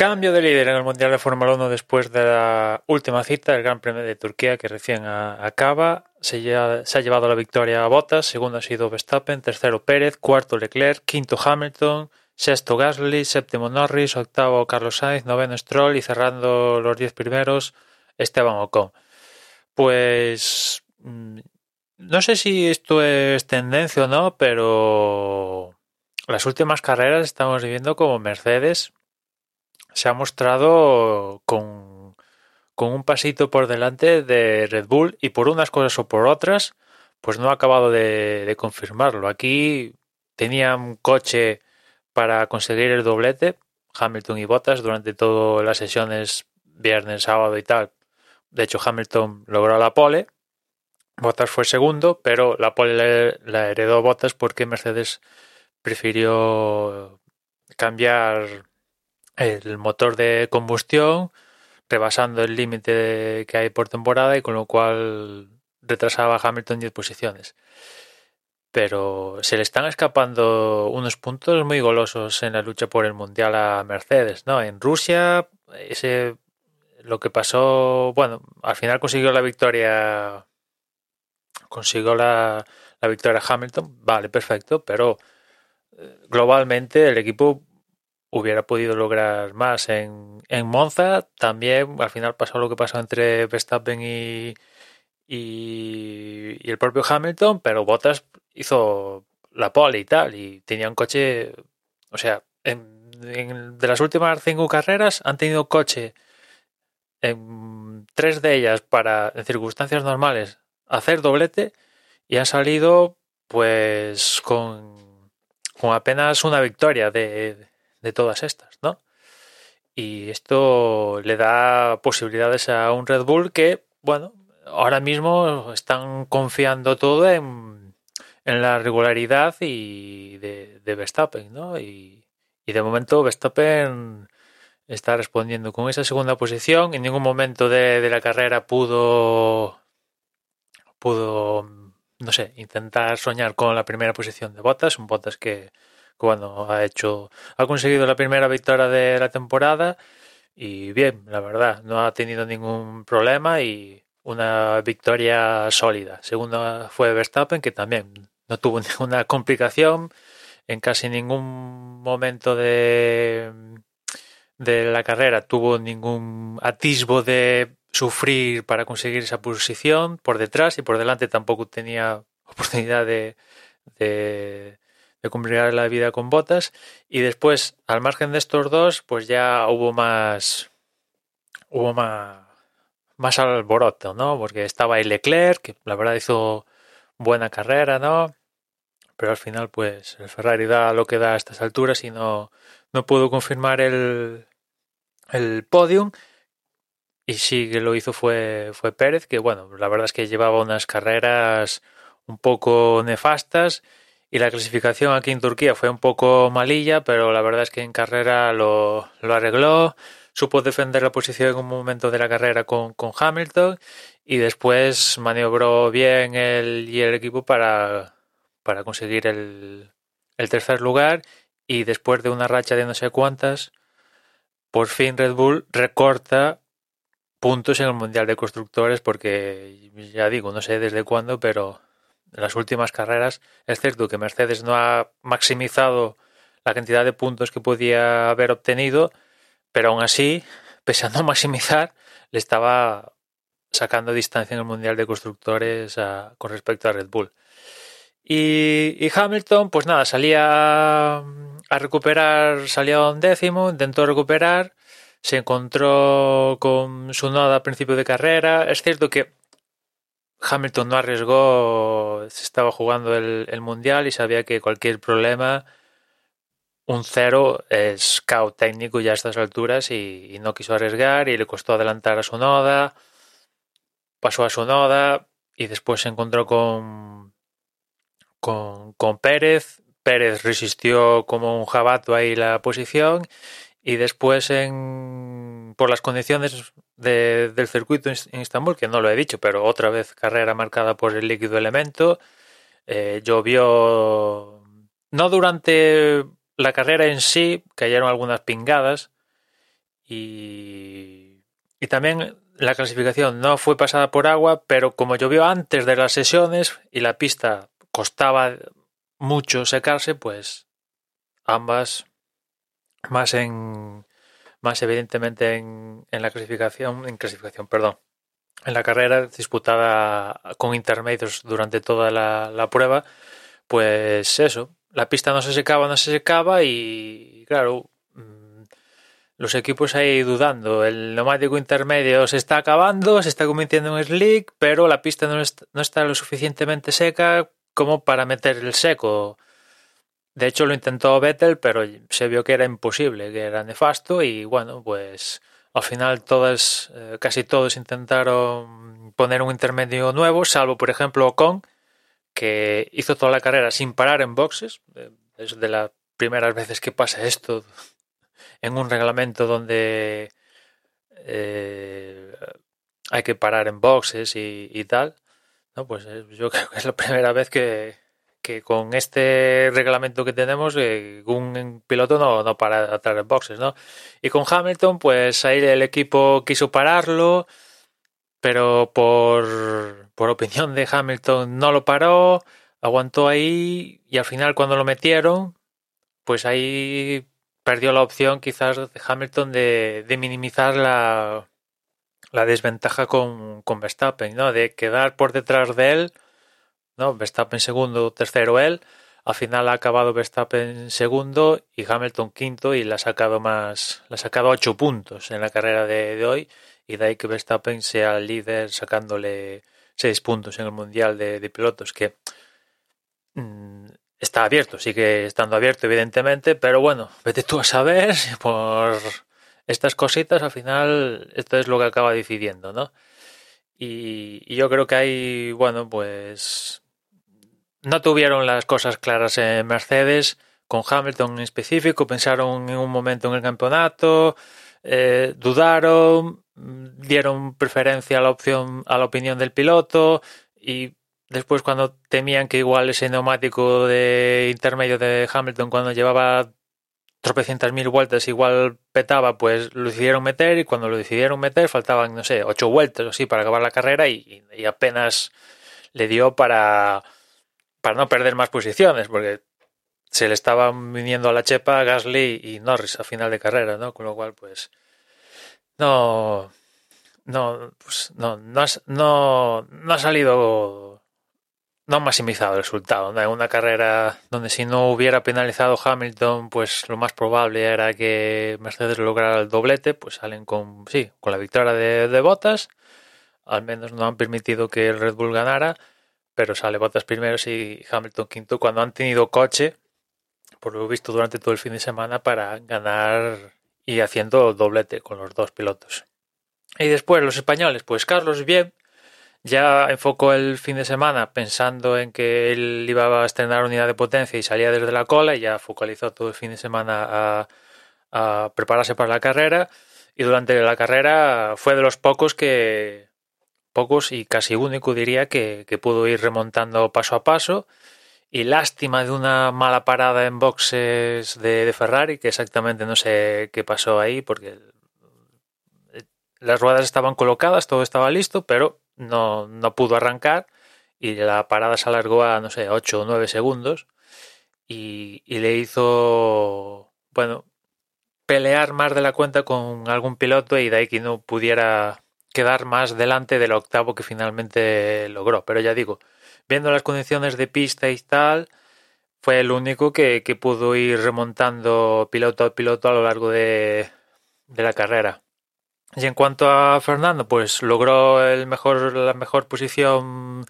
Cambio de líder en el Mundial de Fórmula 1 después de la última cita, el Gran Premio de Turquía que recién acaba. Se, se ha llevado la victoria a Bottas, segundo ha sido Verstappen, tercero Pérez, cuarto Leclerc, quinto Hamilton, sexto Gasly, séptimo Norris, octavo Carlos Sainz, noveno Stroll y cerrando los diez primeros Esteban Ocon. Pues mm, no sé si esto es tendencia o no, pero las últimas carreras estamos viviendo como Mercedes se ha mostrado con, con un pasito por delante de Red Bull y por unas cosas o por otras, pues no ha acabado de, de confirmarlo. Aquí tenían coche para conseguir el doblete, Hamilton y Bottas, durante todas las sesiones viernes, sábado y tal. De hecho, Hamilton logró la pole, Bottas fue segundo, pero la pole la heredó Bottas porque Mercedes prefirió cambiar el motor de combustión rebasando el límite que hay por temporada y con lo cual retrasaba a Hamilton 10 posiciones. Pero se le están escapando unos puntos muy golosos en la lucha por el mundial a Mercedes, ¿no? En Rusia, ese lo que pasó, bueno, al final consiguió la victoria consiguió la, la victoria Hamilton, vale, perfecto, pero eh, globalmente el equipo hubiera podido lograr más. En, en Monza también al final pasó lo que pasó entre Verstappen y, y, el propio Hamilton, pero Bottas hizo la pole y tal, y tenía un coche, o sea, en- de las últimas cinco carreras han tenido coche en tres de ellas para, en circunstancias normales, hacer doblete y han salido pues con, con apenas una victoria de, de todas estas, ¿no? Y esto le da posibilidades a un Red Bull que, bueno, ahora mismo están confiando todo en, en la regularidad y de, de Verstappen, ¿no? Y, y de momento Verstappen está respondiendo con esa segunda posición. En ningún momento de, de la carrera pudo pudo no sé intentar soñar con la primera posición de Bottas, un Bottas que, bueno ha hecho ha conseguido la primera victoria de la temporada y bien, la verdad, no ha tenido ningún problema y una victoria sólida. Segunda fue Verstappen que también no tuvo ninguna complicación en casi ningún momento de de la carrera tuvo ningún atisbo de sufrir para conseguir esa posición por detrás y por delante tampoco tenía oportunidad de, de, de complicar la vida con botas. Y después al margen de estos dos pues ya hubo más hubo más más alboroto no porque estaba ahí Leclerc que la verdad hizo buena carrera no pero al final pues el Ferrari da lo que da a estas alturas y no no pudo confirmar el el podium. Y sí que lo hizo fue, fue Pérez, que bueno, la verdad es que llevaba unas carreras un poco nefastas y la clasificación aquí en Turquía fue un poco malilla, pero la verdad es que en carrera lo, lo arregló, supo defender la posición en un momento de la carrera con, con Hamilton y después maniobró bien él y el equipo para, para conseguir el, el tercer lugar y después de una racha de no sé cuántas, por fin Red Bull recorta puntos en el Mundial de Constructores porque ya digo, no sé desde cuándo, pero en las últimas carreras es cierto que Mercedes no ha maximizado la cantidad de puntos que podía haber obtenido, pero aún así, pese a maximizar, le estaba sacando distancia en el Mundial de Constructores con respecto a Red Bull. Y, y, Hamilton, pues nada, salía a recuperar, salía a un décimo, intentó recuperar, se encontró con su noda a principio de carrera. Es cierto que Hamilton no arriesgó, se estaba jugando el, mundial y sabía que cualquier problema, un cero es caos técnico ya a estas alturas y, y, no quiso arriesgar y le costó adelantar a su noda, pasó a su noda y después se encontró con, con, con Pérez. Pérez resistió como un jabato ahí la posición y después en, por las condiciones de, del circuito en Istambul, que no lo he dicho, pero otra vez carrera marcada por el líquido elemento, eh, llovió no durante la carrera en sí, cayeron algunas pingadas y, y también la clasificación no fue pasada por agua, pero como llovió antes de las sesiones y la pista costaba mucho secarse, pues ambas más en más evidentemente en, en la clasificación, en clasificación, perdón, en la carrera disputada con intermedios durante toda la, prueba, pues eso, la pista no se secaba, no se secaba y claro, mm, los equipos ahí dudando, el neumático intermedio se está acabando, se está convirtiendo en slick, pero la pista no está, no está lo suficientemente seca como para meter el seco. De hecho, lo intentó Vettel, pero se vio que era imposible, que era nefasto y bueno, pues al final todas, eh, casi todos intentaron poner un intermedio nuevo, salvo por ejemplo Ocon, que hizo toda la carrera sin parar en boxes. Eh, es de las primeras veces que pasa esto en un reglamento donde eh, hay que parar en boxes y, y tal. No, pues yo creo que es la primera vez que, que con este reglamento que tenemos, eh, un piloto no, no para atrás en boxes, ¿no? Y con Hamilton, pues ahí el equipo quiso pararlo, pero por, por opinión de Hamilton no lo paró, aguantó ahí y al final cuando lo metieron, pues ahí perdió la opción quizás de Hamilton de, minimizar la, la desventaja con, con Verstappen, ¿no? De quedar por detrás de él ¿no? Verstappen segundo, tercero él. Al final ha acabado Verstappen segundo y Hamilton quinto y le ha sacado más, le ha sacado ocho puntos en la carrera de, hoy y de ahí que Verstappen sea el líder sacándole seis puntos en el mundial de, pilotos que mmm, está abierto, sigue estando abierto evidentemente, pero bueno, vete tú a saber por estas cositas al final esto es lo que acaba decidiendo, ¿no? Y, y yo creo que hay, bueno, pues no tuvieron las cosas claras en Mercedes, con Hamilton en específico, pensaron en un momento en el campeonato, eh, dudaron, dieron preferencia a la opción, a la opinión del piloto y después cuando temían que igual ese neumático de intermedio de Hamilton cuando llevaba tropecientas mil vueltas igual petaba, pues lo decidieron meter y cuando lo decidieron meter faltaban, no sé, ocho vueltas o así para acabar la carrera y, y apenas le dio para para no perder más posiciones, porque se le estaban viniendo a la chepa Gasly y Norris a final de carrera, ¿no? Con lo cual, pues, no, no, pues, no, no, no, ha salido, no ha maximizado el resultado. En una carrera donde si no hubiera penalizado Hamilton, pues lo más probable era que Mercedes lograra el doblete, pues salen con, sí, con la victoria de, de Bottas, al menos no han permitido que el Red Bull ganara, pero sale Bottas primero y Hamilton quinto. Cuando han tenido coche, por lo visto durante todo el fin de semana, para ganar y haciendo doblete con los dos pilotos. Y después los españoles, pues Carlos bien, ya enfocó el fin de semana pensando en que él iba a estrenar unidad de potencia y salía desde la cola y ya focalizó todo el fin de semana a prepararse para la carrera. Y durante la carrera fue de los pocos que pocos y casi único diría que, que pudo ir remontando paso a paso. Y lástima de una mala parada en boxes de, de, Ferrari, que exactamente no sé qué pasó ahí, porque las ruedas estaban colocadas, todo estaba listo, pero no, no pudo arrancar y la parada se alargó a, no sé, 8 o 9 segundos. Y, y le hizo, bueno, pelear más de la cuenta con algún piloto y de ahí que no pudiera quedar más delante del octavo que finalmente logró. Pero ya digo, viendo las condiciones de pista y tal, fue el único que, que pudo ir remontando piloto a piloto a lo largo de, de la carrera. Y en cuanto a Fernando, pues logró el mejor, la mejor posición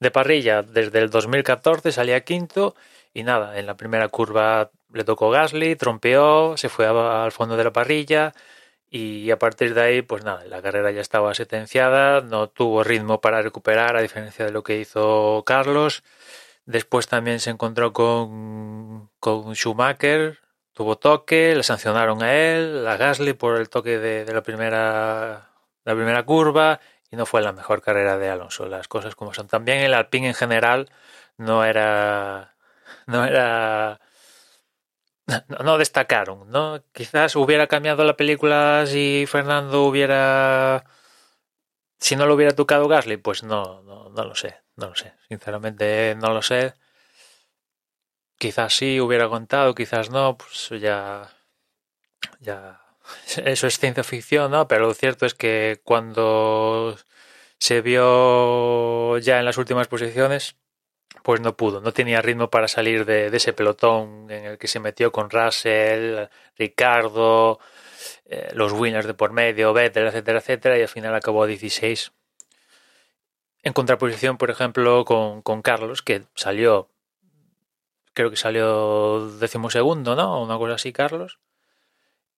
de parrilla desde el 2014, salía quinto y nada, en la primera curva le tocó Gasly, trompeó, se fue al fondo de la parrilla y a partir de ahí, pues nada, la carrera ya estaba sentenciada, no tuvo ritmo para recuperar, a diferencia de lo que hizo Carlos. Después también se encontró con, con Schumacher, tuvo toque, le sancionaron a él, a Gasly por el toque de, la primera la primera curva y no fue la mejor carrera de Alonso, las cosas como son. También el Alpine en general no era no era no, destacaron, ¿no? Quizás hubiera cambiado la película si Fernando hubiera si no lo hubiera tocado Gasly, pues no, no, no lo sé, no lo sé, sinceramente no lo sé. Quizás sí hubiera contado, quizás no, pues ya. Ya. Eso es ciencia ficción, ¿no? Pero lo cierto es que cuando se vio ya en las últimas posiciones, pues no pudo, no tenía ritmo para salir de, ese pelotón en el que se metió con Russell, Ricardo, eh, los winners de por medio, Vettel, etcétera, etcétera, y al final acabó a 16. En contraposición, por ejemplo, con, con Carlos, que salió creo que salió decimosegundo, ¿no? Una cosa así, Carlos.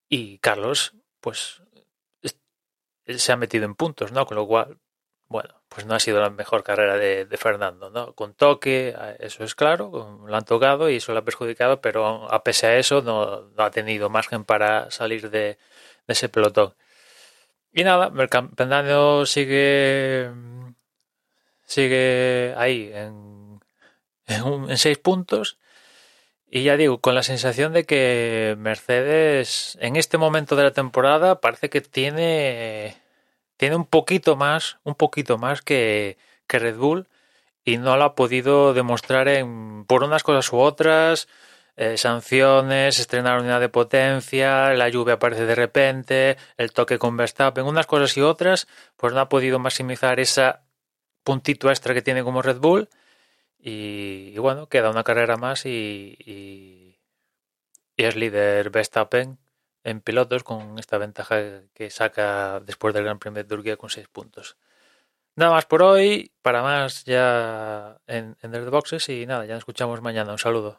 Y Carlos, pues, se ha metido en puntos, ¿no? Con lo cual, bueno, pues no ha sido la mejor carrera de, Fernando, ¿no? Con toque, eso es claro, lo han tocado y eso lo ha perjudicado, pero a pesar de eso no, ha tenido margen para salir de, ese pelotón. Y nada, el sigue sigue ahí en seis puntos y ya digo, con la sensación de que Mercedes en este momento de la temporada parece que tiene, tiene un poquito más, un poquito más que, Red Bull y no lo ha podido demostrar en, por unas cosas u otras. Eh, sanciones, estrenar unidad de potencia, la lluvia aparece de repente, el toque con Verstappen, unas cosas y otras, pues no ha podido maximizar ese puntito extra que tiene como Red Bull y, bueno, queda una carrera más y, y, es líder Verstappen en pilotos con esta ventaja que saca después del Gran Premio de Turquía con seis puntos. Nada más por hoy, para más ya en, en The Boxes y nada, ya nos escuchamos mañana. Un saludo.